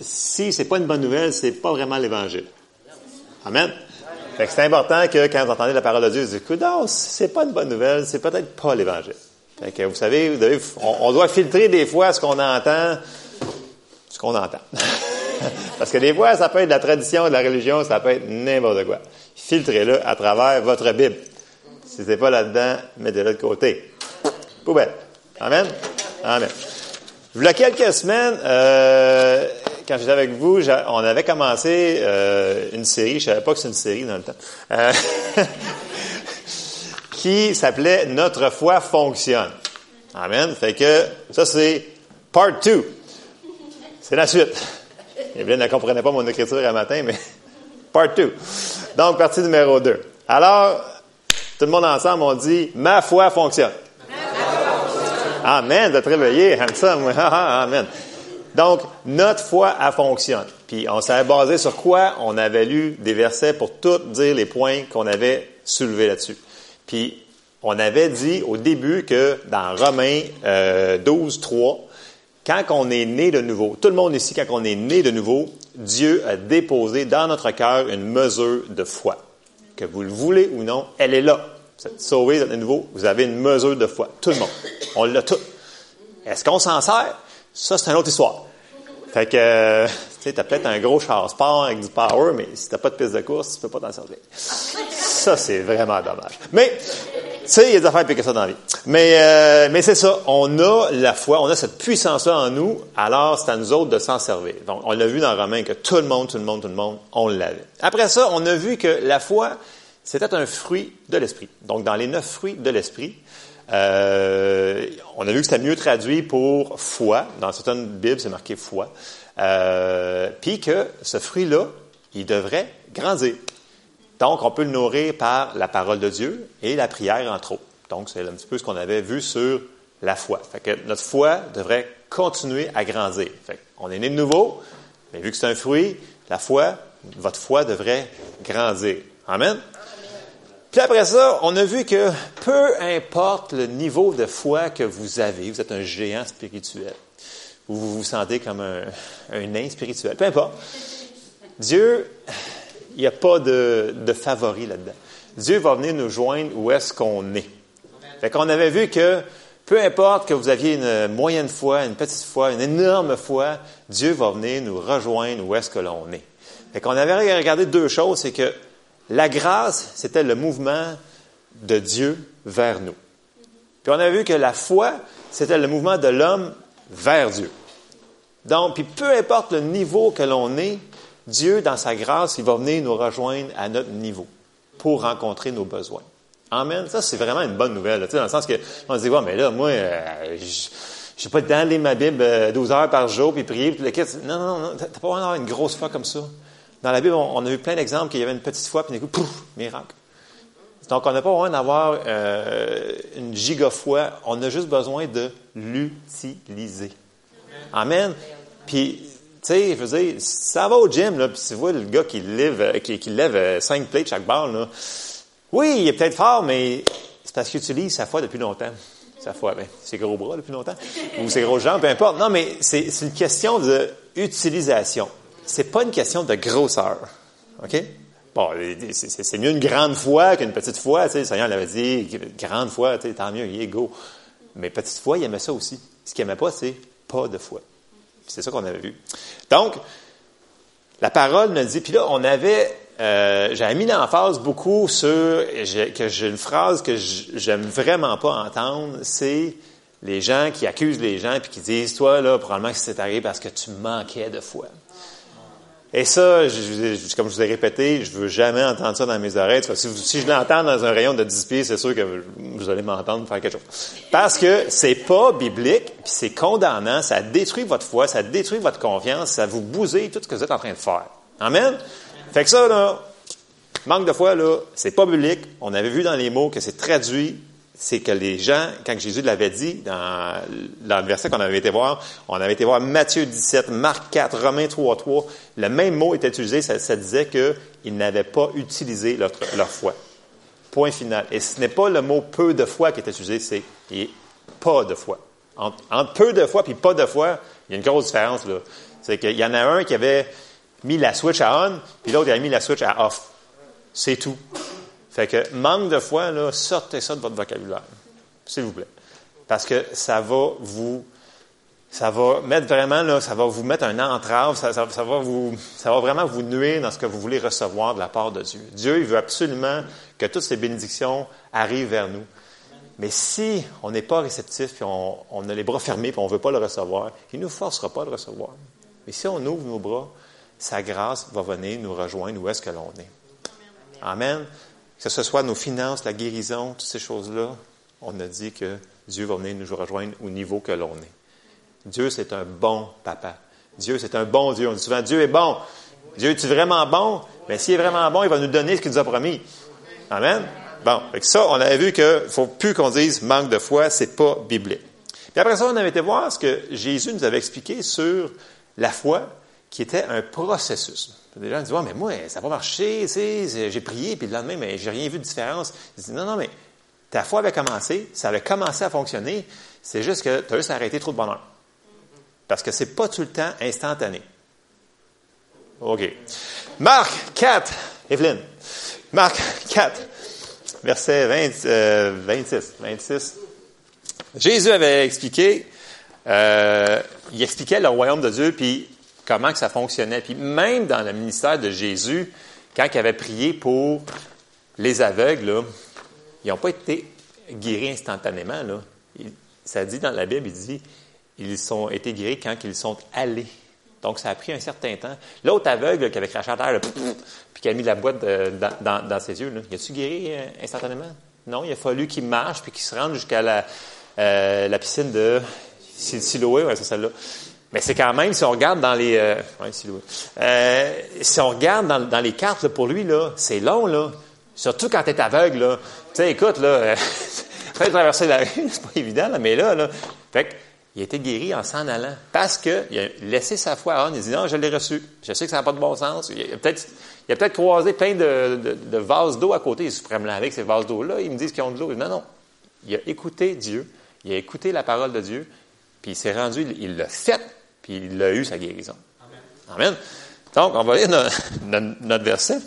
si c'est pas une bonne nouvelle, c'est pas vraiment l'Évangile. Amen. Fait que c'est important que quand vous entendez la parole de Dieu, vous dites, non, c'est pas une bonne nouvelle, c'est peut-être pas l'Évangile. Fait que vous savez, vous devez, on, doit filtrer des fois ce qu'on entend, ce qu'on entend. Parce que des fois, ça peut être de la tradition, de la religion, ça peut être n'importe quoi. Filtrez-le à travers votre Bible. Si c'est pas là-dedans, mettez-le de côté. Poubelle. Amen. Amen. Il y a quelques semaines, euh, quand j'étais avec vous, on avait commencé euh, une série, je savais pas que c'est une série dans le temps, euh, qui s'appelait Notre foi fonctionne. Amen. Fait que ça c'est part 2. C'est la suite. Evelyne ne comprenait pas mon écriture un matin, mais part 2. Donc, partie numéro 2. Alors, tout le monde ensemble, on dit, ma foi fonctionne. Amen, de te réveiller, Amen. Donc, notre foi, elle fonctionne. Puis, on s'est basé sur quoi? On avait lu des versets pour tout dire les points qu'on avait soulevés là-dessus. Puis, on avait dit au début que dans Romains 12, euh, 3, quand on est né de nouveau, tout le monde ici, quand on est né de nouveau, Dieu a déposé dans notre cœur une mesure de foi. Que vous le voulez ou non, elle est là. Vous êtes sauvé, de nouveau, vous avez une mesure de foi. Tout le monde. On l'a tout. Est-ce qu'on s'en sert? Ça, c'est une autre histoire. Fait que, euh, tu sais, as peut-être un gros char sport avec du power, mais si t'as pas de piste de course, tu peux pas t'en servir. Ça, c'est vraiment dommage. Mais, tu sais, il y a des affaires plus que ça dans la vie. Mais, euh, mais c'est ça. On a la foi, on a cette puissance-là en nous, alors c'est à nous autres de s'en servir. Donc, on l'a vu dans Romain que tout le monde, tout le monde, tout le monde, on l'avait. Après ça, on a vu que la foi, c'était un fruit de l'esprit. Donc, dans les neuf fruits de l'esprit, euh, on a vu que c'était mieux traduit pour foi. Dans certaines Bibles, c'est marqué foi. Euh, Puis que ce fruit-là, il devrait grandir. Donc, on peut le nourrir par la parole de Dieu et la prière, entre autres. Donc, c'est un petit peu ce qu'on avait vu sur la foi. Fait que notre foi devrait continuer à grandir. Fait on est né de nouveau, mais vu que c'est un fruit, la foi, votre foi devrait grandir. Amen. Puis après ça, on a vu que peu importe le niveau de foi que vous avez, vous êtes un géant spirituel, ou vous vous sentez comme un, un nain spirituel, peu importe. Dieu, il n'y a pas de, de favori là-dedans. Dieu va venir nous joindre où est-ce qu'on est. Fait qu'on avait vu que peu importe que vous aviez une moyenne foi, une petite foi, une énorme foi, Dieu va venir nous rejoindre où est-ce que l'on est. Fait qu'on avait regardé deux choses, c'est que la grâce, c'était le mouvement de Dieu vers nous. Puis on a vu que la foi, c'était le mouvement de l'homme vers Dieu. Donc, puis peu importe le niveau que l'on est, Dieu, dans sa grâce, il va venir nous rejoindre à notre niveau pour rencontrer nos besoins. Amen. Ça, c'est vraiment une bonne nouvelle. Sais, dans le sens que on se dit, ouais, mais là, moi, euh, je ne vais pas dans lire ma Bible 12 euh, heures par jour puis prier. Puis le... Non, non, non, tu n'as pas avoir une grosse foi comme ça. Dans la Bible, on, a vu plein d'exemples qu'il y avait une petite foi, puis d'un coup, pouf, miracle. Donc, on n'a pas besoin d'avoir euh, une giga foi. On a juste besoin de l'utiliser. Amen. Puis, tu sais, je veux dire, ça va au gym, là, puis tu vois le gars qui lève, euh, qui, lève euh, cinq plates chaque barre, là. Oui, il est peut-être fort, mais c'est parce qu'il utilise sa foi depuis longtemps. Sa foi, ben, ses gros bras depuis longtemps, ou ses gros jambes, peu importe. Non, mais c'est une question d'utilisation c'est pas une question de grosseur. OK? Bon, c'est mieux une grande foi qu'une petite foi. Tu sais, le Seigneur l'avait dit, grande foi, tant mieux, il est go. Mais petite foi, il aimait ça aussi. Ce qu'il n'aimait pas, c'est pas de foi. C'est ça qu'on avait vu. Donc, la parole nous dit, puis là, on avait, euh, j'avais mis l'emphase beaucoup sur, que j'ai une phrase que j'aime vraiment pas entendre, c'est les gens qui accusent les gens puis qui disent, toi, là, probablement que c'est arrivé parce que tu manquais de foi. Et ça, comme je vous ai répété, je veux jamais entendre ça dans mes oreilles. Si, si je l'entends dans un rayon de 10 pieds, c'est sûr que vous allez m'entendre faire quelque chose. Parce que c'est pas biblique, puis c'est condamnant, ça détruit votre foi, ça détruit votre confiance, ça vous bousille tout ce que vous êtes en train de faire. Amen? Fait que ça, là, manque de foi, là, c'est pas biblique. On avait vu dans les mots que c'est traduit c'est que les gens, quand Jésus l'avait dit dans, le verset qu'on avait été voir, on avait été voir Matthieu 17, Marc 4, Romains 3, 3, le même mot était utilisé, ça, disait qu'ils n'avaient pas utilisé leur, foi. Point final. Et ce n'est pas le mot peu de foi qui est utilisé, c'est pas de foi. Entre, peu de foi et pas de foi, il y a une grosse différence. Là. C'est qu'il y en a un qui avait mis la switch à on, puis l'autre avait mis la switch à off. C'est tout. Fait que manque de foi, sortez ça de votre vocabulaire. S'il vous plaît. Parce que ça va vous ça va mettre vraiment là, ça va vous mettre un entrave, ça, va vous, ça va vraiment vous nuire dans ce que vous voulez recevoir de la part de Dieu. Dieu, il veut absolument que toutes ces bénédictions arrivent vers nous. Mais si on n'est pas réceptif, puis on, a les bras fermés, puis on ne veut pas le recevoir, il ne nous forcera pas de le recevoir. Mais si on ouvre nos bras, sa grâce va venir nous rejoindre où est-ce que l'on est. Amen. Que ce soit nos finances, la guérison, toutes ces choses-là, on a dit que Dieu va venir nous rejoindre au niveau que l'on est. Dieu, c'est un bon papa. Dieu, c'est un bon Dieu. On dit souvent, Dieu est bon. Dieu est vraiment bon? Mais s'il est vraiment bon, il va nous donner ce qu'il nous a promis. Amen? Bon, avec ça, on avait vu qu'il faut plus qu'on dise manque de foi, c'est pas biblique. Puis après ça, on avait été voir ce que Jésus nous avait expliqué sur la foi, qui était un processus. Des gens disent, mais moi, ça n'a pas marché, j'ai prié, puis le lendemain, mais j'ai rien vu de différence. Ils disent, non, non, mais ta foi avait commencé, ça avait commencé à fonctionner, c'est juste que tu as juste arrêté trop de bonheur. Parce que ce n'est pas tout le temps instantané. OK. Marc 4, Evelyne. Marc 4, verset 26. 26. Euh, Jésus avait expliqué, euh, il expliquait le royaume de Dieu, puis comment que ça fonctionnait. Puis même dans le ministère de Jésus, quand il avait prié pour les aveugles, ils n'ont pas été guéris instantanément. Là. ça dit dans la Bible, il dit, ils ont été guéris quand ils sont allés. Donc, ça a pris un certain temps. L'autre aveugle qui avait craché à terre, puis qui a mis la boîte dans, ses yeux, là, il a-tu guéri euh, instantanément? Non, il a fallu qu'il marche puis qu'il se rende jusqu'à la, euh, la piscine de Siloé, ouais, c'est celle-là. Mais c'est quand même, si on regarde dans les, euh, euh si on regarde dans, dans les cartes là, pour lui là, c'est long là. Surtout quand tu es aveugle là. Tu sais, écoute là, faire traverser la rue, c'est pas évident là, mais là là, fait que il a été guéri en s'en allant parce qu'il a laissé sa foi à On. Il dit non, je l'ai reçu. Je sais que ça n'a pas de bon sens. Il a peut-être il a peut-être croisé plein de, de, vases d'eau à côté. Il se laver avec ces vases d'eau-là. Ils me disent qu'ils ont de l'eau. Non, non. Il a écouté Dieu. Il a écouté la parole de Dieu. Puis il s'est rendu, il l'a fait. Il a eu sa guérison. Amen. Donc, on va lire notre, verset.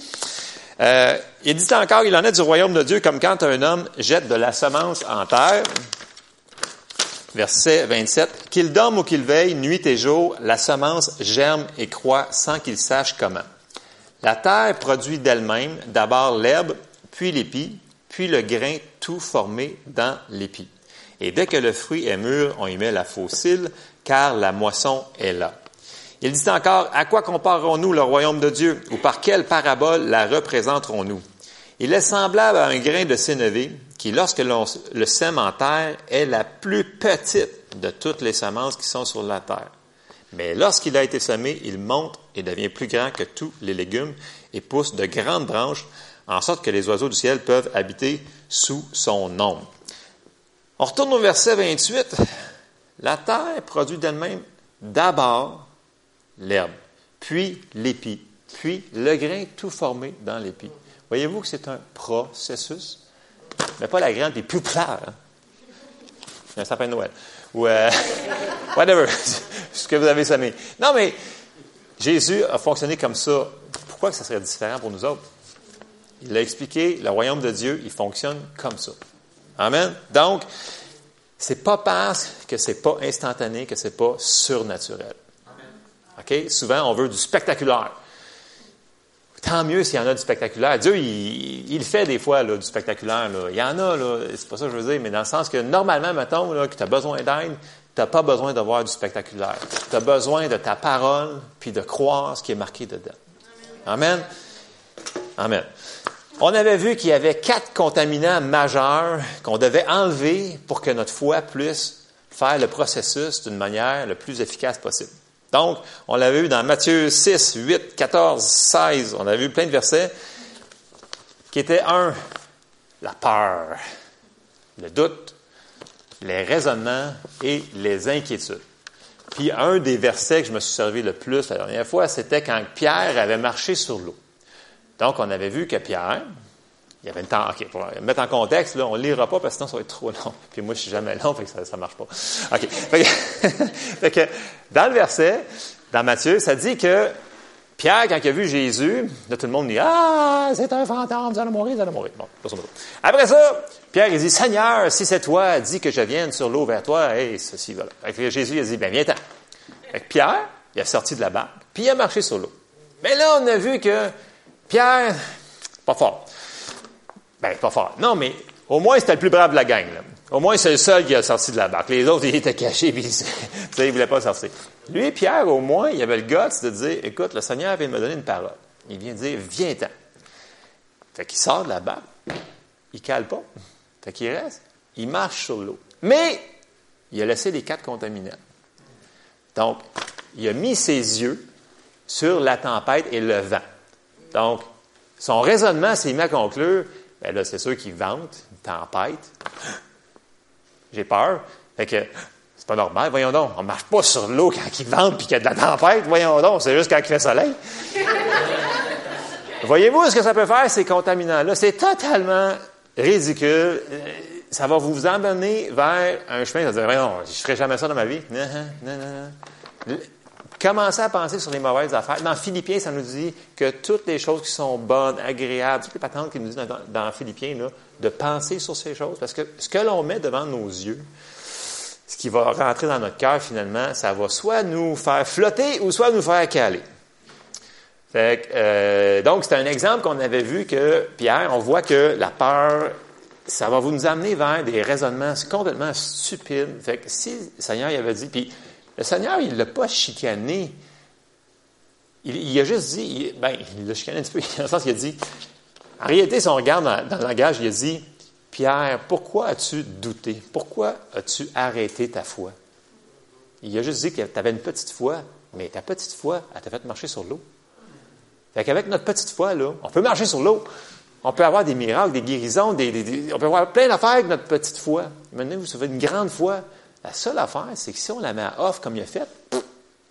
Euh, il dit encore, il en est du royaume de Dieu comme quand un homme jette de la semence en terre verset 27, Qu'il dorme ou qu'il veille, nuit et jour, la semence germe et croît sans qu'il sache comment. La terre produit d'elle-même d'abord l'herbe, puis l'épi, puis le grain tout formé dans l'épi. Et dès que le fruit est mûr, on y met la fossile, car la moisson est là. Il dit encore, à quoi comparerons-nous le royaume de Dieu, ou par quelle parabole la représenterons-nous? Il est semblable à un grain de sénévé qui, lorsque l'on le sème en terre, est la plus petite de toutes les semences qui sont sur la terre. Mais lorsqu'il a été semé, il monte et devient plus grand que tous les légumes et pousse de grandes branches, en sorte que les oiseaux du ciel peuvent habiter sous son ombre. On retourne au verset 28. La terre produit d'elle-même d'abord l'herbe, puis l'épi, puis le grain tout formé dans l'épi. Voyez-vous que c'est un processus? Mais pas la grande, puis plus clair. Hein? Un sapin de Noël. Ou euh, whatever, ce que vous avez semé. Non, mais Jésus a fonctionné comme ça. Pourquoi que ça serait différent pour nous autres? Il l'a expliqué, le royaume de Dieu, il fonctionne comme ça. Amen. Donc, c'est pas parce que c'est pas instantané que c'est pas surnaturel. OK? Souvent, on veut du spectaculaire. Tant mieux s'il y en a du spectaculaire. Dieu, il, fait des fois du spectaculaire. Il y en a, c'est pas ça que je veux dire, mais dans le sens que normalement, mettons, que tu as besoin d'aide, tu n'as pas besoin de voir du spectaculaire. Tu as besoin de ta parole, puis de croire ce qui est marqué dedans. Amen? Amen. On avait vu qu'il y avait quatre contaminants majeurs qu'on devait enlever pour que notre foi puisse faire le processus d'une manière le plus efficace possible. Donc, on l'avait vu dans Matthieu 6, 8, 14, 16, on avait vu plein de versets qui étaient un, la peur, le doute, les raisonnements et les inquiétudes. Puis un des versets que je me suis servi le plus la dernière fois, c'était quand Pierre avait marché sur l'eau. Donc, on avait vu que Pierre, il y avait une temps. OK, pour mettre en contexte, là, on ne lira pas parce que sinon ça va être trop long. Puis moi, je suis jamais long, fait que ça ne marche pas. OK. Fait que, dans le verset, dans Matthieu, ça dit que Pierre, quand il a vu Jésus, là, tout le monde dit Ah, c'est un fantôme, vous allez mourir, vous allez mourir. Bon, Après ça, Pierre, il dit Seigneur, si c'est toi, dis que je vienne sur l'eau vers toi. Et ceci, voilà. Jésus, il a dit Ben, viens-t'en. Pierre, il a sorti de la barque, puis il a marché sur l'eau. Mais là, on a vu que Pierre, pas fort. Ben, pas fort. Non, mais au moins, c'était le plus brave de la gang. Au moins, c'est le seul qui a sorti de la barque. Les autres, ils étaient cachés, puis ils ne voulaient pas sortir. Lui, Pierre, au moins, il avait le guts de dire, écoute, le Seigneur vient de me donner une parole. Il vient dire, viens-t'en. Fait qu'il sort de la barque. Il cale pas. Fait qu'il reste. Il marche sur l'eau. Mais, il a laissé les quatre contaminants. Donc, il a mis ses yeux sur la tempête et le vent. Donc, son raisonnement s'est mis à conclure, ben là, c'est sûr qu'il vente, une tempête. J'ai peur. Fait que, c'est pas normal, voyons donc. On marche pas sur l'eau quand il vente puis qu'il y a de la tempête, voyons donc. C'est juste quand il fait soleil. Voyez-vous ce que ça peut faire, ces contaminants-là? C'est totalement ridicule. Ça va vous emmener vers un chemin. Vous allez dire, voyons, je ferai jamais ça dans ma vie. Non, non, non. Commencez à penser sur les mauvaises affaires. Dans Philippiens, ça nous dit que toutes les choses qui sont bonnes, agréables, toutes les patentes qui nous disent dans, Philippiens, là, de penser sur ces choses. Parce que ce que l'on met devant nos yeux, ce qui va rentrer dans notre cœur finalement, ça va soit nous faire flotter ou soit nous faire caler. Euh, donc, c'est un exemple qu'on avait vu que, Pierre, on voit que la peur, ça va vous nous amener vers des raisonnements complètement stupides. Fait que si le Seigneur il avait dit, puis le Seigneur, il ne l'a pas chicané. Il, a juste dit, ben, il l'a chicané un petit peu, dans le sens qu'il a dit, en réalité, si on regarde dans, le langage, il a dit, Pierre, pourquoi as-tu douté? Pourquoi as-tu arrêté ta foi? Il a juste dit que tu avais une petite foi, mais ta petite foi, elle t'a fait marcher sur l'eau. Fait qu'avec notre petite foi, là, on peut marcher sur l'eau. On peut avoir des miracles, des guérisons, des, on peut avoir plein d'affaires avec notre petite foi. Maintenant, vous savez, une grande foi. La seule affaire, c'est que si on la met à off comme il a fait,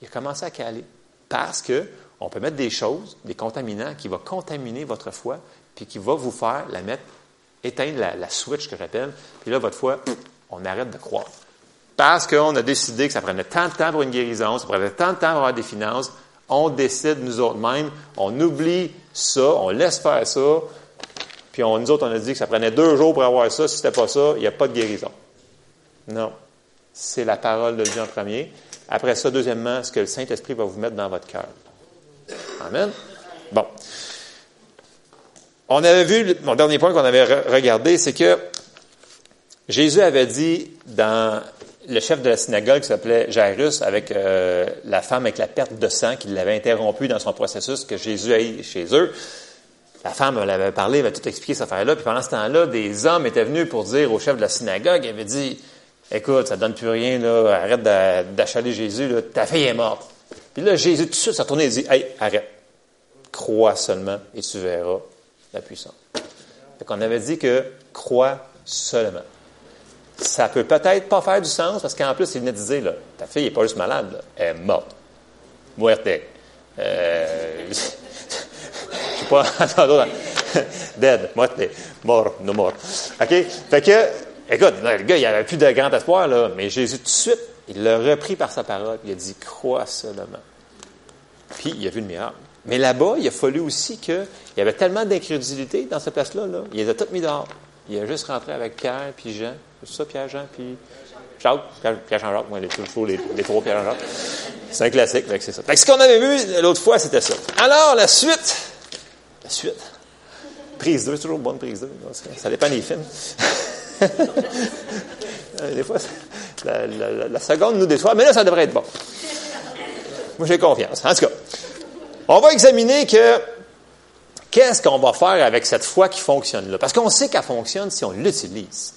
il a commencé à caler. Parce que on peut mettre des choses, des contaminants qui vont contaminer votre foi, puis qui va vous faire la mettre, éteindre la, switch que j'appelle, puis là, votre foi, on arrête de croire. Parce qu'on a décidé que ça prenait tant de temps pour une guérison, ça prenait tant de temps pour avoir des finances, on décide nous autres mêmes, on oublie ça, on laisse faire ça, puis on, nous autres, on a dit que ça prenait deux jours pour avoir ça, si c'était pas ça, il n'y a pas de guérison. Non c'est la parole de Dieu en premier. Après ça, deuxièmement, ce que le Saint-Esprit va vous mettre dans votre cœur. Amen. Bon. On avait vu, mon dernier point qu'on avait regardé, c'est que Jésus avait dit dans le chef de la synagogue qui s'appelait Jairus avec euh, la femme avec la perte de sang qui l'avait interrompu dans son processus que Jésus aille chez eux. La femme avait parlé, elle avait tout expliqué cette affaire-là. Puis pendant ce temps-là, des hommes étaient venus pour dire au chef de la synagogue, il avait dit, écoute, ça donne plus rien, là, arrête d'achaler Jésus, ta fille est morte. Puis là, Jésus, tout de suite, s'est retourné et dit, hey, arrête. Crois seulement et tu verras la puissance. Fait qu'on avait dit que crois seulement. Ça peut peut-être pas faire du sens parce qu'en plus, il venait de dire, là, ta fille n'est pas juste malade, elle est morte. Muerte. Euh, je sais pas, dead, muerte, mort, no more. OK? Fait que, Écoute, le gars, il avait plus de grand espoir, là, mais Jésus, tout de suite, il l'a repris par sa parole. Il a dit, crois seulement. Puis, il a vu le miracle. Mais là-bas, il a fallu aussi qu'il y avait tellement d'incrédulité dans cette place-là. Là. Il les a tous mis dehors. Il a juste rentré avec Pierre, puis Jean. C'est ça, Pierre, Jean, puis Jacques? Pierre, Jean, Jacques. Moi, les, toujours les, trois Pierre, Jean, Jacques. C'est un classique, c'est ça. Fait ce qu'on avait vu l'autre fois, c'était ça. Alors, la suite. La suite. Prise 2, c'est toujours bonne prise 2. Ça dépend des films. Euh, des fois, la, seconde nous déçoit, mais là, ça devrait être bon. Moi, j'ai confiance. En tout cas, on va examiner que qu'est-ce qu'on va faire avec cette foi qui fonctionne là. Parce qu'on sait qu'elle fonctionne si on l'utilise.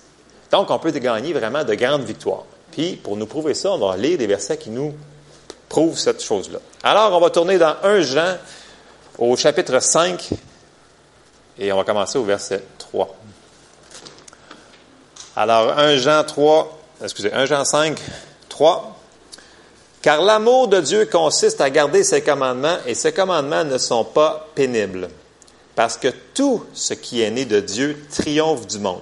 Donc, on peut gagner vraiment de grandes victoires. Puis, pour nous prouver ça, on va lire des versets qui nous prouvent cette chose-là. Alors, on va tourner dans 1 Jean au chapitre 5 et on va commencer au verset 3. Alors, 1 Jean 3, excusez, 1 Jean 5, 3. Car l'amour de Dieu consiste à garder ses commandements et ses commandements ne sont pas pénibles. Parce que tout ce qui est né de Dieu triomphe du monde.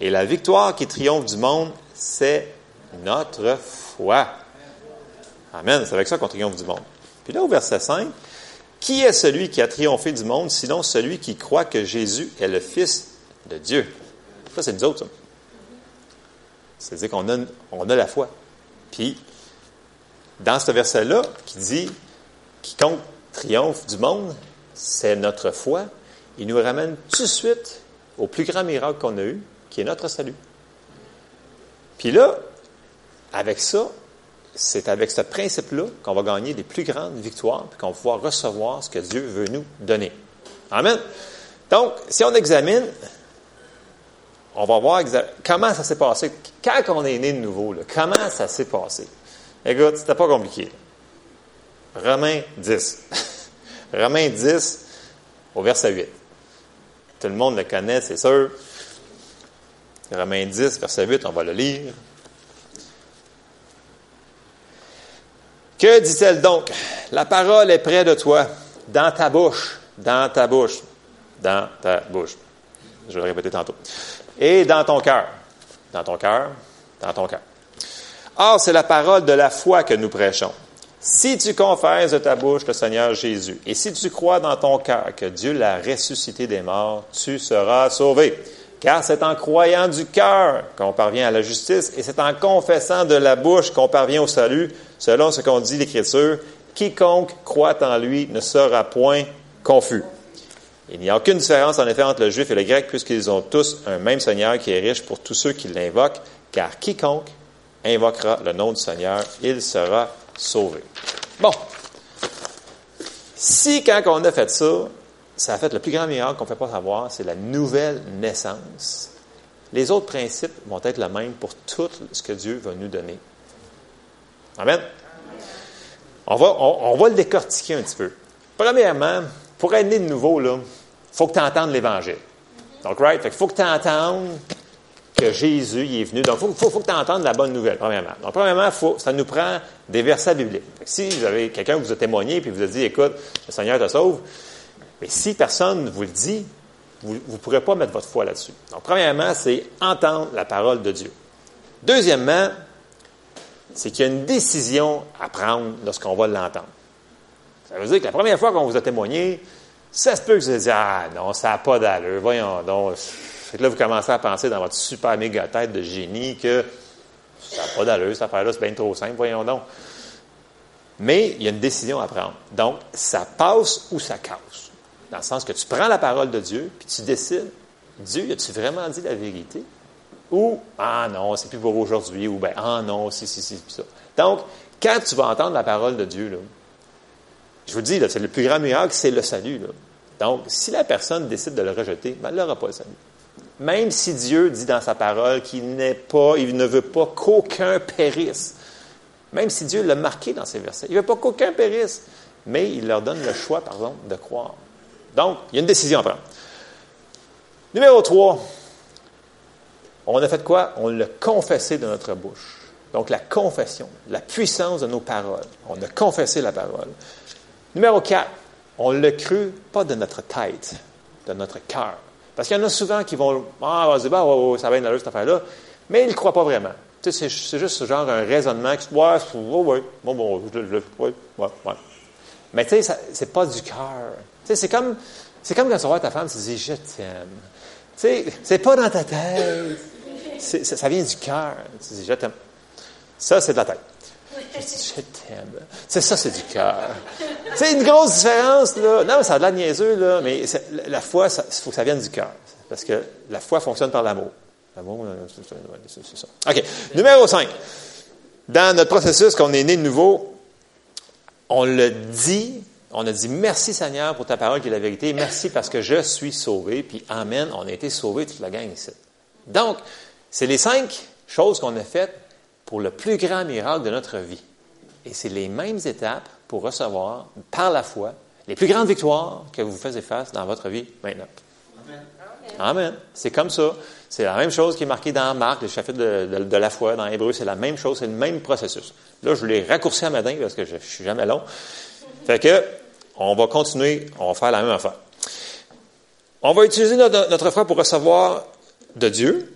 Et la victoire qui triomphe du monde, c'est notre foi. Amen. C'est avec ça qu'on triomphe du monde. Puis là, au verset 5, qui est celui qui a triomphé du monde, sinon celui qui croit que Jésus est le Fils de Dieu? Ça, c'est nous autres, ça. C'est-à-dire qu'on a, on a la foi. Puis, dans ce verset-là, qui dit Quiconque triomphe du monde, c'est notre foi, il nous ramène tout de suite au plus grand miracle qu'on a eu, qui est notre salut. Puis là, avec ça, c'est avec ce principe-là qu'on va gagner des plus grandes victoires, puis qu'on va pouvoir recevoir ce que Dieu veut nous donner. Amen. Donc, si on examine, on va voir comment ça s'est passé. Quand on est né de nouveau, comment ça s'est passé? Écoute, c'était pas compliqué. Romains 10. Romains 10, au verset 8. Tout le monde le connaît, c'est sûr. Romains 10, verset 8, on va le lire. Que dit-elle donc? La parole est près de toi, dans ta bouche, dans ta bouche, dans ta bouche. Je vais le répéter tantôt. Et dans ton cœur, dans ton cœur, dans ton cœur. Or, c'est la parole de la foi que nous prêchons. Si tu confesses de ta bouche le Seigneur Jésus, et si tu crois dans ton cœur que Dieu l'a ressuscité des morts, tu seras sauvé. Car c'est en croyant du cœur qu'on parvient à la justice, et c'est en confessant de la bouche qu'on parvient au salut, selon ce qu'on dit l'Écriture. Quiconque croit en lui ne sera point confus. Il n'y a aucune différence en effet entre le juif et le grec, puisqu'ils ont tous un même Seigneur qui est riche pour tous ceux qui l'invoquent, car quiconque invoquera le nom du Seigneur, il sera sauvé. Bon. Si, quand on a fait ça, ça a fait le plus grand miracle qu'on ne peut pas savoir, c'est la nouvelle naissance. Les autres principes vont être les mêmes pour tout ce que Dieu va nous donner. Amen. On va, on, va le décortiquer un petit peu. Premièrement, pour être né de nouveau, il faut que tu entendes l'Évangile. Donc, right? il faut que tu entendes que Jésus est venu. Donc, il faut, que tu entendes la bonne nouvelle, premièrement. Donc, premièrement, faut, ça nous prend des versets bibliques. Si vous avez quelqu'un vous a témoigné et vous a dit, écoute, le Seigneur te sauve, mais si personne ne vous le dit, vous ne pourrez pas mettre votre foi là-dessus. Donc, premièrement, c'est entendre la parole de Dieu. Deuxièmement, c'est qu'il y a une décision à prendre lorsqu'on va l'entendre. Ça veut dire que la première fois qu'on vous a témoigné, ça se peut que vous ayez dit Ah non, ça n'a pas d'allure, voyons donc. Que là, vous commencez à penser dans votre super méga tête de génie que ça n'a pas d'allure, cette affaire-là, c'est bien trop simple, voyons donc. Mais il y a une décision à prendre. Donc, ça passe ou ça casse. Dans le sens que tu prends la parole de Dieu, puis tu décides, Dieu, as-tu vraiment dit la vérité? Ou, ah non, c'est plus pour aujourd'hui, ou ben, ah non, si, si, si, ça. Donc, quand tu vas entendre la parole de Dieu, là, je vous dis, c'est le plus grand miracle, c'est le salut. Donc, si la personne décide de le rejeter, ben, elle n'aura pas le salut. Même si Dieu dit dans sa parole qu'il n'est pas, il ne veut pas qu'aucun périsse. Même si Dieu l'a marqué dans ses versets. Il ne veut pas qu'aucun périsse. Mais il leur donne le choix, par exemple, de croire. Donc, il y a une décision à prendre. Numéro 3. On a fait quoi? On l'a confessé de notre bouche. Donc, la confession, la puissance de nos paroles. On a confessé la parole. Numéro 4, on l'a cru pas de notre tête, de notre cœur. Parce qu'il y en a souvent qui vont Ah, vas-y, bah, ça va être cette affaire-là, mais ils ne croient pas vraiment. C'est juste ce genre un raisonnement qui Ouais, ouais, bon, bon, ouais, ouais, ouais. Mais tu sais, c'est pas du cœur. Tu sais, c'est comme, c'est comme quand tu vois ta femme, tu dis Je t'aime. Tu sais, c'est pas dans ta tête. Ça, ça, vient du cœur. Tu dis Je t'aime. Ça, c'est de la tête. Je t'aime. C'est ça, c'est du cœur. C'est une grosse différence, là. Non, mais ça a de la niaiseux, mais la foi, il faut que ça vienne du cœur. Parce que la foi fonctionne par l'amour. L'amour, euh, c'est ça. OK. Numéro 5. Dans notre processus, qu'on est né de nouveau, on le dit, on a dit merci Seigneur pour ta parole qui est la vérité. Merci parce que je suis sauvé. Puis Amen, on a été sauvé toute la gang ici. Donc, c'est les cinq choses qu'on a faites pour le plus grand miracle de notre vie. Et c'est les mêmes étapes pour recevoir, par la foi, les plus grandes victoires que vous faites face dans votre vie maintenant. Amen. C'est comme ça. C'est la même chose qui est marquée dans Marc, le chapitre de, la foi, dans Hébreu, c'est la même chose, c'est le même processus. Là, je l'ai raccourci à matin parce que je, ne suis jamais long. Fait que, on va continuer, on va faire la même affaire. On va utiliser notre, notre foi pour recevoir de Dieu,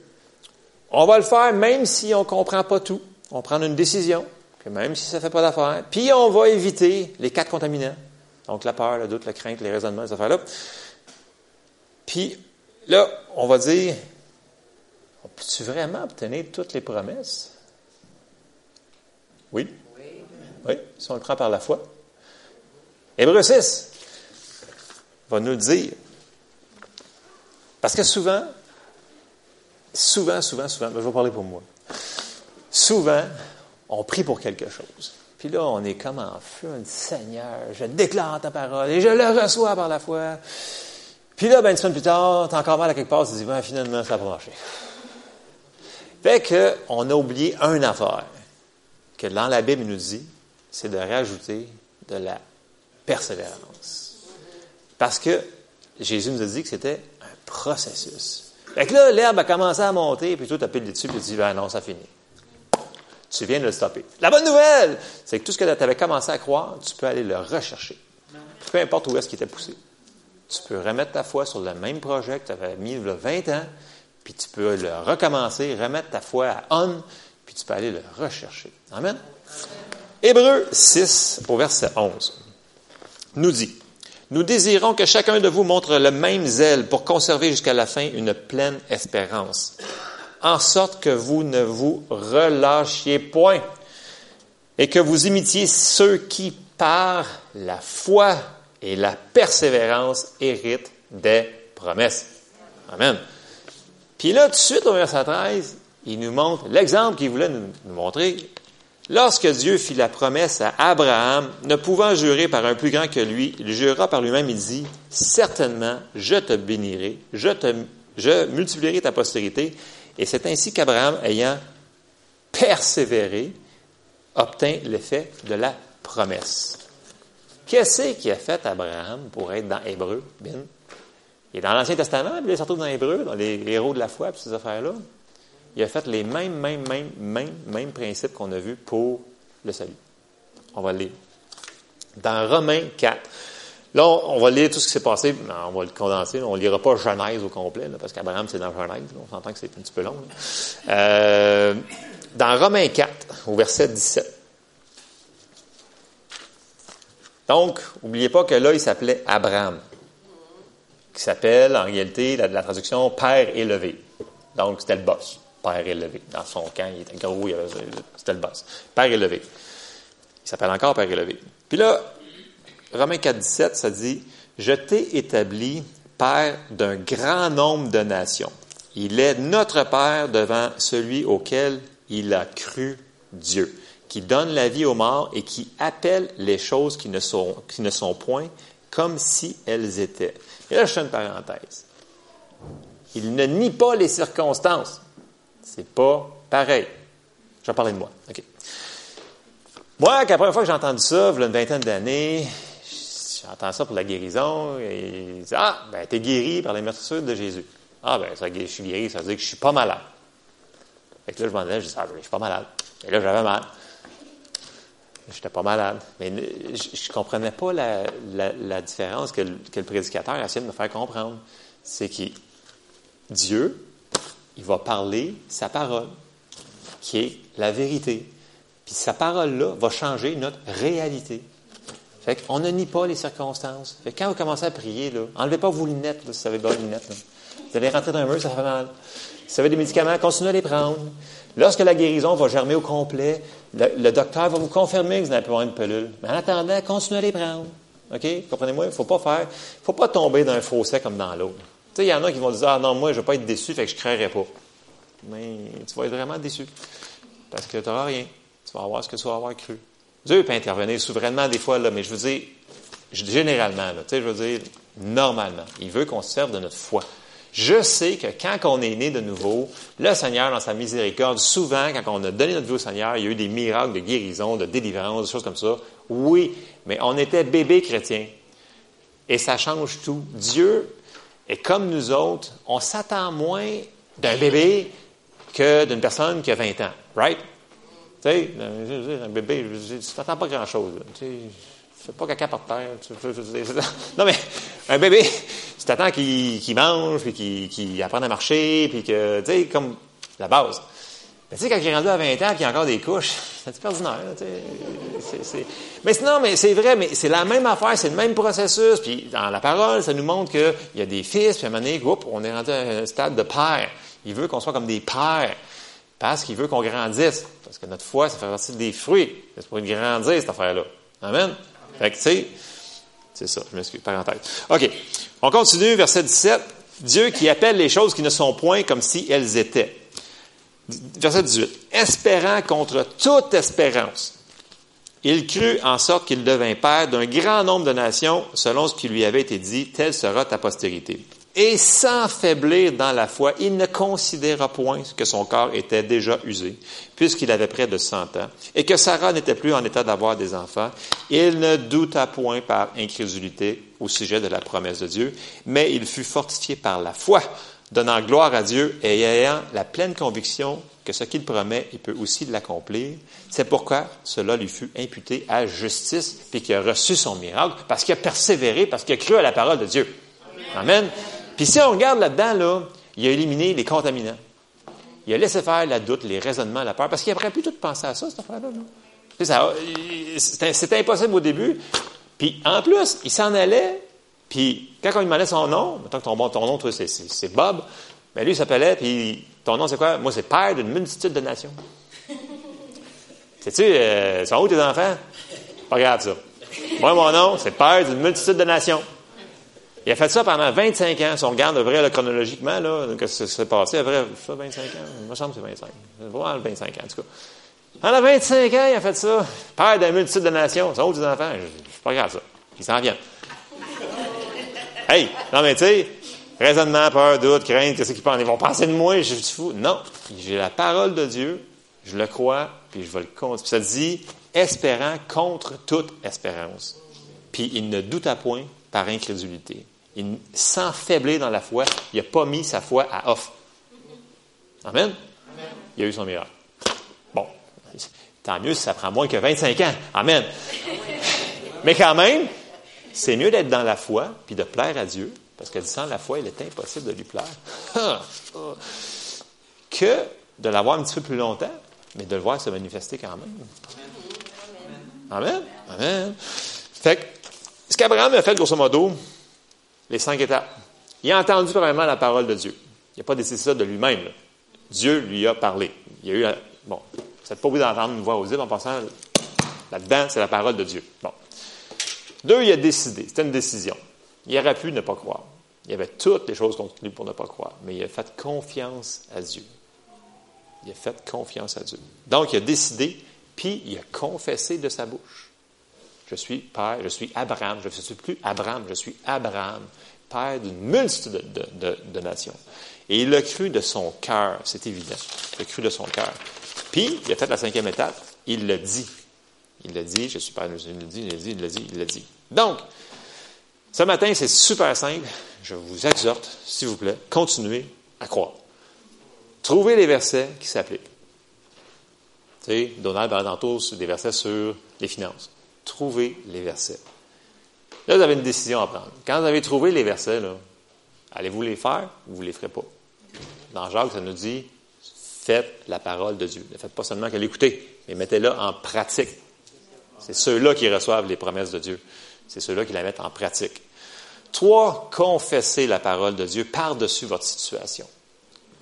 on va le faire même si on ne comprend pas tout. On prend une décision. même si ça ne fait pas d'affaire, puis on va éviter les quatre contaminants. Donc la peur, le doute, la crainte, les raisonnements, ces affaires-là. Puis là, on va dire, peux-tu vraiment obtenir toutes les promesses? Oui. Oui, si on le prend par la foi. Hébreu 6 va nous le dire. Parce que souvent, souvent, souvent, souvent, ben, je vais parler pour moi. Souvent, on prie pour quelque chose. Puis là, on est comme en feu, Seigneur, je déclare ta parole et je le reçois par la foi. Puis là, ben, une semaine plus tard, t'as encore mal à quelque part, tu te dis, ben, finalement, ça n'a pas marché. Fait qu'on a oublié un affaire que dans la Bible, nous dit, c'est de rajouter de la persévérance. Parce que Jésus nous a dit que c'était un processus. Fait que là, l'herbe a commencé à monter, puis toi, tu as pile dessus, puis tu dis, ben non, ça finit. Tu viens de le stopper. La bonne nouvelle, c'est que tout ce que tu avais commencé à croire, tu peux aller le rechercher. Peu importe où est-ce qu'il était poussé. Tu peux remettre ta foi sur le même projet que tu avais mis il y a 20 ans, puis tu peux le recommencer, remettre ta foi à on, puis tu peux aller le rechercher. Amen. Hébreu 6, au verset 11, nous dit, Nous désirons que chacun de vous montre le même zèle pour conserver jusqu'à la fin une pleine espérance en sorte que vous ne vous relâchiez point et que vous imitiez ceux qui, par la foi et la persévérance, héritent des promesses. Amen. Puis là, tout de suite, au verset 13, il nous montre l'exemple qu'il voulait nous, nous, montrer. Lorsque Dieu fit la promesse à Abraham, ne pouvant jurer par un plus grand que lui, il jura par lui-même, il dit, certainement, je te bénirai, je, multiplierai ta postérité, et c'est ainsi qu'Abraham, ayant persévéré, obtint l'effet de la promesse. Qu'est-ce qu'il a fait Abraham pour être dans Hébreu, Il est dans l'Ancien Testament, il se retrouve dans Hébreu, dans les héros de la foi, puis ces affaires-là. Il a fait les mêmes, mêmes, mêmes, mêmes, mêmes principes qu'on a vus pour le salut. On va le lire. Dans Romains 4, Là, on, va lire tout ce qui s'est passé, on va le condenser. On ne lira pas Genèse au complet, parce qu'Abraham, c'est dans Genèse. On s'entend que c'est un petit peu long. Euh, dans Romains 4, au verset 17. Donc, n'oubliez pas que là, il s'appelait Abraham, qui s'appelle, en réalité, la traduction Père élevé. Donc, c'était le boss, Père élevé. Dans son camp, il était gros, c'était le boss. Père élevé. Il s'appelle encore Père élevé. Puis là, Romains 4, 17, ça dit, Je t'ai établi Père d'un grand nombre de nations. Il est notre Père devant celui auquel il a cru Dieu, qui donne la vie aux morts et qui appelle les choses qui ne sont, qui ne sont point comme si elles étaient. Et là, je fais une parenthèse. Il ne nie pas les circonstances. C'est pas pareil. Je vais parler de moi. OK. Moi, la première fois que j'ai entendu ça, il y a une vingtaine d'années, j'entends ça pour la guérison, et il dit, ah, ben, t'es guéri par les meurtrissures de Jésus. Ah, ben, ça, je suis guéri, ça veut dire que je suis pas malade. Fait que là, je m'en allais, je dis, ah, ben, je suis pas malade. Et là, j'avais mal. Je n'étais pas malade. Mais je ne comprenais pas la, différence que le, prédicateur essayait de me faire comprendre. C'est que Dieu, il va parler sa parole, qui est la vérité. Puis sa parole-là va changer notre réalité. Fait qu'on ne nie pas les circonstances. Fait que quand vous commencez à prier, là, enlevez pas vos lunettes, si vous avez pas de lunettes. Vous allez rentrer dans un mur, ça fait mal. Si vous avez des médicaments, continuez à les prendre. Lorsque la guérison va germer au complet, le, le docteur va vous confirmer que vous n'avez pas une pelule. Mais en attendant, continuez à les prendre. OK? Comprenez-moi? Il ne faut pas faire, faut pas tomber dans un fossé comme dans l'autre. Sais, il y en a qui vont dire, ah non, moi, je ne vais pas être déçu, fait que je ne créerai pas. Mais tu vas être vraiment déçu. Parce que tu n'auras rien. Tu vas avoir ce que tu vas avoir cru. Dieu peut intervenir souverainement des fois, là, mais je veux dire, généralement, là, je veux dire, normalement, il veut qu'on se serve de notre foi. Je sais que quand on est né de nouveau, le Seigneur, dans sa miséricorde, souvent, quand on a donné notre vie au Seigneur, il y a eu des miracles de guérison, de délivrance, des choses comme ça. Oui, mais on était bébé chrétien. Et ça change tout. Dieu est comme nous autres. On s'attend moins d'un bébé que d'une personne qui a 20 ans. Right? Tu sais, un bébé, tu t'attends pas grand-chose. Tu sais, fais pas caca par terre. non, mais un bébé, tu t'attends qu'il mange, puis qu'il apprenne à marcher, puis que, tu sais, comme la base. Mais tu sais, quand j'ai rendu à 20 ans et qu'il y a encore des couches, c'est un petit peu ordinaire. Mais sinon, mais c'est vrai, mais c'est la même affaire, c'est le même processus. Puis dans la parole, ça nous montre qu'il y a des fils, puis à un moment donné, on est rendu à un stade de père. Il veut qu'on soit comme des pères. Parce qu'il veut qu'on grandisse. Parce que notre foi, ça fait partie des fruits. C'est pour grandir, cette affaire-là. Amen? Fait que, tu sais, c'est ça, je m'excuse, parenthèse. OK. On continue, verset 17. Dieu qui appelle les choses qui ne sont point comme si elles étaient. Verset 18. Espérant contre toute espérance. Il crut en sorte qu'il devint père d'un grand nombre de nations, selon ce qui lui avait été dit, telle sera ta postérité. Et sans faiblir dans la foi, il ne considéra point que son corps était déjà usé, puisqu'il avait près de cent ans, et que Sarah n'était plus en état d'avoir des enfants. Il ne douta point par incrédulité au sujet de la promesse de Dieu, mais il fut fortifié par la foi, donnant gloire à Dieu et ayant la pleine conviction que ce qu'il promet, il peut aussi l'accomplir. C'est pourquoi cela lui fut imputé à justice, puis qu'il a reçu son miracle, parce qu'il a persévéré, parce qu'il a cru à la parole de Dieu. Amen. Puis si on regarde là-dedans, là, il a éliminé les contaminants. Il a laissé faire la doute, les raisonnements, la peur, parce qu'il n'aurait plus tout penser à ça, cette affaire-là. C'était impossible au début. Puis en plus, il s'en allait, puis quand on lui demandait son nom, maintenant que ton, ton nom, c'est Bob, mais lui, il s'appelait, puis ton nom, c'est quoi? Moi, c'est père d'une multitude de nations. Sais-tu, euh, sont où tes enfants? Regarde ça. Moi, mon nom, c'est père d'une multitude de nations. Il a fait ça pendant 25 ans. Si on regarde vrai, là, chronologiquement, là, que ça s'est passé, vrai, ça, 25 ans? Il me semble que c'est 25. C'est vraiment 25 ans, en tout cas. Pendant 25 ans, il a fait ça. Père d'un multitude de nations. C'est autres enfants? Je, pas grave, ça. Ils s'en viennent. Hey! Non, mais tu sais, raisonnement, peur, doute, crainte, qu'est-ce qu'ils pensent? Ils vont penser de moi, je suis fou. Non. J'ai la parole de Dieu, je le crois, puis je vais le compter. Puis ça dit, espérant contre toute espérance. Puis il ne douta point par incrédulité. Il, sans faiblir dans la foi, il n'a pas mis sa foi à off. Amen? Il a eu son miracle. Bon, tant mieux si ça prend moins que 25 ans. Amen. Mais quand même, c'est mieux d'être dans la foi puis de plaire à Dieu, parce que sans la foi, il est impossible de lui plaire, que de l'avoir un petit peu plus longtemps, mais de le voir se manifester quand même. Amen. Amen. Fait que ce qu'Abraham a fait, grosso modo, les cinq étapes, il a entendu probablement la parole de Dieu. Il n'a pas décidé ça de lui-même. Dieu lui a parlé. Il a eu, bon, vous n'êtes pas obligé d'entendre une voix audible en passant là-dedans, c'est la parole de Dieu. Bon. Deux, il a décidé. C'était une décision. Il aurait pu ne pas croire. Il y avait toutes les choses contenues pour ne pas croire, mais il a fait confiance à Dieu. Il a fait confiance à Dieu. Donc, il a décidé, puis il a confessé de sa bouche. Je suis père, je suis Abraham, je ne suis plus Abraham, je suis Abraham, père d'une multitude de, nations. Et il l'a cru de son cœur, c'est évident. Il l'a cru de son cœur. Puis, il a fait la cinquième étape, il l'a dit. Il l'a dit, je suis père, il l'a dit, il l'a dit, il l'a dit, il l'a dit. Donc, ce matin, c'est super simple. Je vous exhorte, s'il vous plaît, continuez à croire. Trouvez les versets qui s'appliquent. Tu sais, Donald tantôt des versets sur les finances trouver les versets. Là, vous avez une décision à prendre. Quand vous avez trouvé les versets, allez-vous les faire ou vous ne les ferez pas? Dans Jacques, ça nous dit faites la parole de Dieu. Ne faites pas seulement que l'écouter, mais mettez-la en pratique. C'est ceux-là qui reçoivent les promesses de Dieu. C'est ceux-là qui la mettent en pratique. Trois, confessez la parole de Dieu par-dessus votre situation.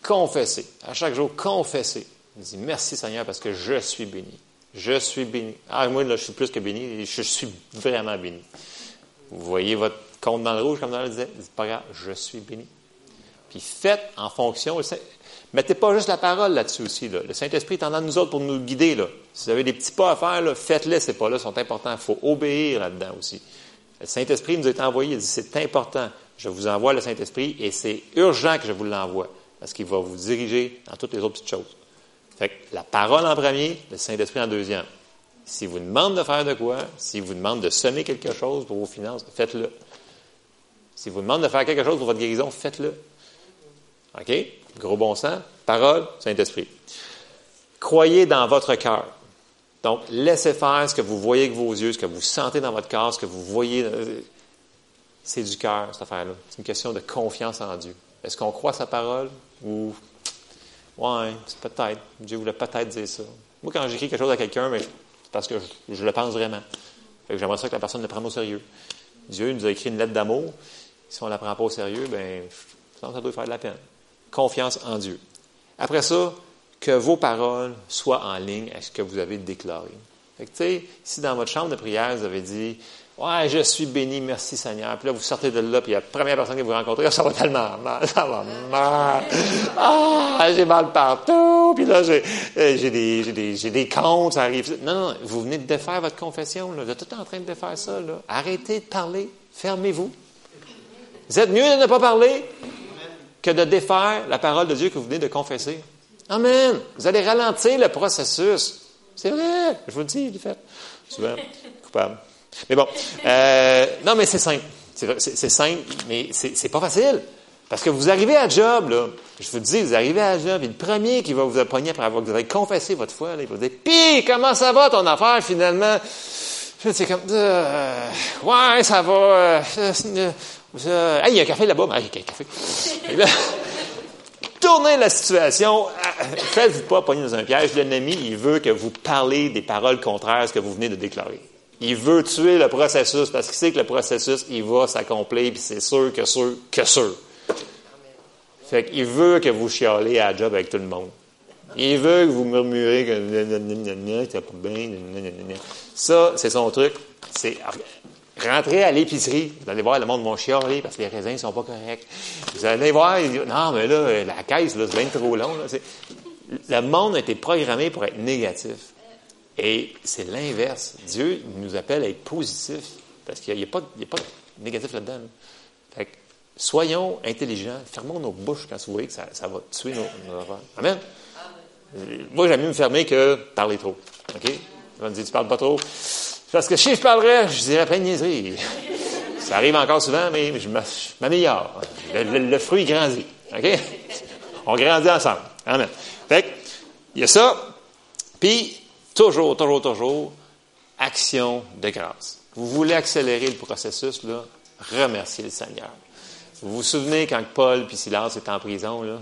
Confessez. À chaque jour, confessez. Dites merci Seigneur parce que je suis béni. Je suis béni. Ah, moi, là, je suis plus que béni. Je suis vraiment béni. Vous voyez votre compte dans le rouge, comme dans le disait? Dites pas grave, je suis béni. Puis faites en fonction. Mettez pas juste la parole là-dessus aussi. Le Saint-Esprit est en nous autres pour nous guider. Si vous avez des petits pas à faire, faites-les. Ces pas-là sont importants. Il faut obéir là-dedans aussi. Le Saint-Esprit nous été envoyé. Il dit c'est important. Je vous envoie le Saint-Esprit et c'est urgent que je vous l'envoie parce qu'il va vous diriger dans toutes les autres petites choses. Fait que la parole en premier, le Saint-Esprit en deuxième. Si vous demande de faire de quoi, si vous demande de semer quelque chose pour vos finances, faites-le. Si vous demande de faire quelque chose pour votre guérison, faites-le. OK? Gros bon sens. Parole, Saint-Esprit. Croyez dans votre cœur. Donc, laissez faire ce que vous voyez avec vos yeux, ce que vous sentez dans votre corps, ce que vous voyez. Euh, c'est du cœur, cette affaire-là. C'est une question de confiance en Dieu. Est-ce qu'on croit sa parole ou Ouais, c'est peut-être. Dieu voulait peut-être dire ça. Moi, quand j'écris quelque chose à quelqu'un, c'est parce que je, le pense vraiment. j'aimerais ça que la personne le prenne au sérieux. Dieu nous a écrit une lettre d'amour. Si on ne la prend pas au sérieux, ben, ça doit faire de la peine. Confiance en Dieu. Après ça, que vos paroles soient en ligne avec ce que vous avez déclaré. Fait que, tu sais, si dans votre chambre de prière, vous avez dit, Ouais, je suis béni, merci Seigneur. Puis là, vous sortez de là, puis la première personne que vous rencontrez, ça va tellement mal, ça va mal. Ah, j'ai mal partout. Puis là, j'ai, euh, des, des, des ça arrive. Non, non, vous venez de défaire votre confession, là. Vous êtes tout en train de défaire ça, là. Arrêtez de parler. Fermez-vous. Vous êtes mieux de ne pas parler que de défaire la parole de Dieu que vous venez de confesser. Amen. Vous allez ralentir le processus. C'est vrai. Je vous le dis, du fait. Souvent, coupable. Mais bon, euh, non, mais c'est simple. C'est simple, mais c'est pas facile. Parce que vous arrivez à job, là, je vous dis, vous arrivez à job, et le premier qui va vous appoigner après avoir que vous avez confessé votre foi, là, il va vous dire, pis, comment ça va ton affaire finalement? C'est comme, euh, ouais, ça va. Euh, euh, hey, il y a un café là-bas. Ah, il y a un café. tournez la situation. Faites-vous pas pogner dans un piège. L'ennemi, il veut que vous parlez des paroles contraires à ce que vous venez de déclarer. Il veut tuer le processus parce qu'il sait que le processus, il va s'accomplir, puis c'est sûr que sûr que sûr. Fait qu'il veut que vous chialez à la job avec tout le monde. Il veut que vous murmurez que. Ça, c'est son truc. C'est rentrer à l'épicerie. Vous allez voir, le monde va chialer parce que les raisins ne sont pas corrects. Vous allez voir, non, mais là, la caisse, c'est bien trop long. Le monde a été programmé pour être négatif. Et c'est l'inverse. Dieu nous appelle à être positif parce qu'il n'y a, pas de négatif là-dedans. soyons intelligents, fermons nos bouches quand vous voyez que ça, va tuer nos, nos Amen. Moi, j'aime mieux me fermer que parler trop. OK? On me dire, tu parles pas trop. Parce que si je parlerais, je dirais plein de niaiseries. Ça arrive encore souvent, mais je m'améliore. Le, fruit grandit. OK? On grandit ensemble. Amen. Fait il y a ça. Puis, Toujours, toujours, toujours, action de grâce. Vous voulez accélérer le processus, là, remerciez le Seigneur. Vous vous souvenez quand Paul puis Silas étaient en prison, là?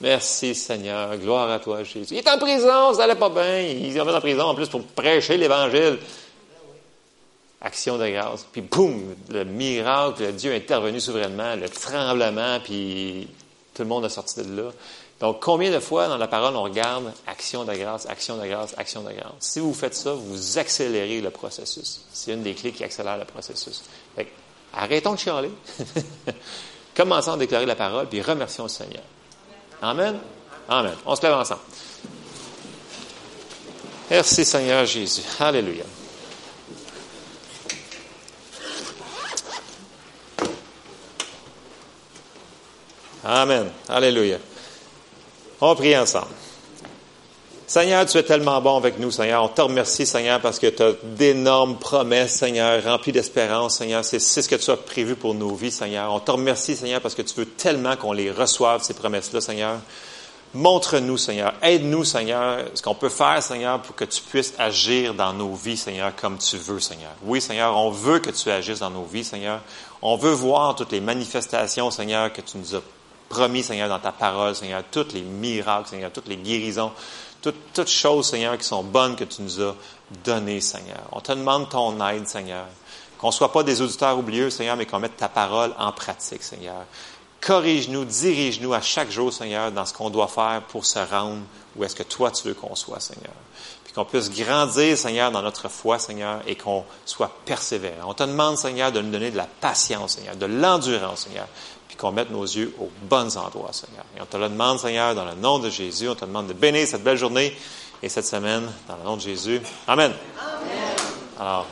Merci Seigneur, gloire à toi Jésus. Il est en prison, ça n'allait pas bien. Il est en prison en plus pour prêcher l'Évangile. Action de grâce. Puis boum, le miracle, Dieu est intervenu souverainement, le tremblement, puis tout le monde est sorti de là. Donc, combien de fois dans la parole on regarde action de grâce, action de grâce, action de grâce? Si vous faites ça, vous accélérez le processus. C'est une des clés qui accélère le processus. arrêtons de chialer. Commençons à déclarer la parole, puis remercions le Seigneur. Amen? Amen. On se lève ensemble. Merci Seigneur Jésus. Alléluia. Amen. Alléluia. On va prier ensemble. Seigneur, tu es tellement bon avec nous, Seigneur. On te remercie, Seigneur, parce que tu as d'énormes promesses, Seigneur, remplies d'espérance, Seigneur. C'est ce que tu as prévu pour nos vies, Seigneur. On te remercie, Seigneur, parce que tu veux tellement qu'on les reçoive, ces promesses-là, Seigneur. Montre-nous, Seigneur. Aide-nous, Seigneur, ce qu'on peut faire, Seigneur, pour que tu puisses agir dans nos vies, Seigneur, comme tu veux, Seigneur. Oui, Seigneur, on veut que tu agisses dans nos vies, Seigneur. On veut voir toutes les manifestations, Seigneur, que tu nous as promis, Seigneur, dans ta parole, Seigneur, tous les miracles, Seigneur, toutes les guérisons, toutes, choses, Seigneur, qui sont bonnes que tu nous as données, Seigneur. On te demande ton aide, Seigneur. Qu'on ne soit pas des auditeurs oublieux, Seigneur, mais qu'on mette ta parole en pratique, Seigneur. Corrige-nous, dirige-nous à chaque jour, Seigneur, dans ce qu'on doit faire pour se rendre où est-ce que toi tu veux qu'on soit, Seigneur. Puis qu'on puisse grandir, Seigneur, dans notre foi, Seigneur, et qu'on soit persévérant. On te demande, Seigneur, de nous donner de la patience, Seigneur, de l'endurance, Seigneur, qu'on mette nos yeux aux bons endroits, Seigneur. Et on te le demande, Seigneur, dans le nom de Jésus. On te demande de bénir cette belle journée et cette semaine, dans le nom de Jésus. Amen. Amen. Alors,